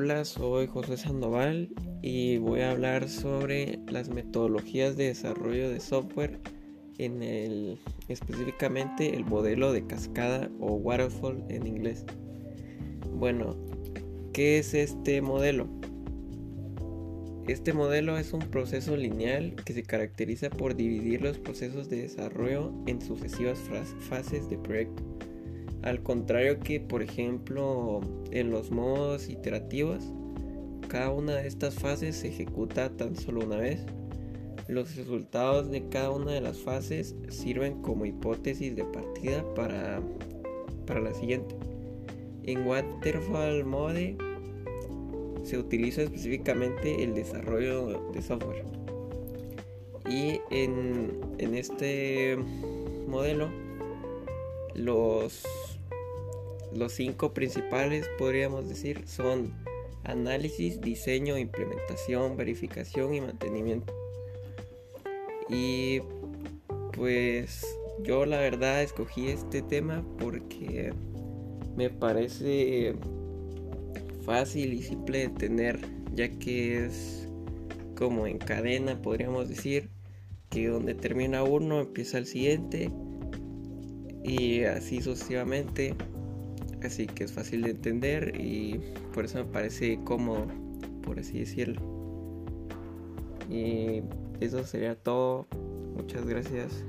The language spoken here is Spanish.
Hola, soy José Sandoval y voy a hablar sobre las metodologías de desarrollo de software en el específicamente el modelo de cascada o waterfall en inglés. Bueno, ¿qué es este modelo? Este modelo es un proceso lineal que se caracteriza por dividir los procesos de desarrollo en sucesivas fases de proyecto. Al contrario que, por ejemplo, en los modos iterativos, cada una de estas fases se ejecuta tan solo una vez. Los resultados de cada una de las fases sirven como hipótesis de partida para, para la siguiente. En Waterfall Mode se utiliza específicamente el desarrollo de software. Y en, en este modelo los, los cinco principales, podríamos decir, son análisis, diseño, implementación, verificación y mantenimiento. Y pues yo la verdad escogí este tema porque me parece fácil y simple de entender, ya que es como en cadena, podríamos decir, que donde termina uno empieza el siguiente y así sucesivamente. Así que es fácil de entender y por eso me parece cómodo, por así decirlo. Y eso sería todo. Muchas gracias.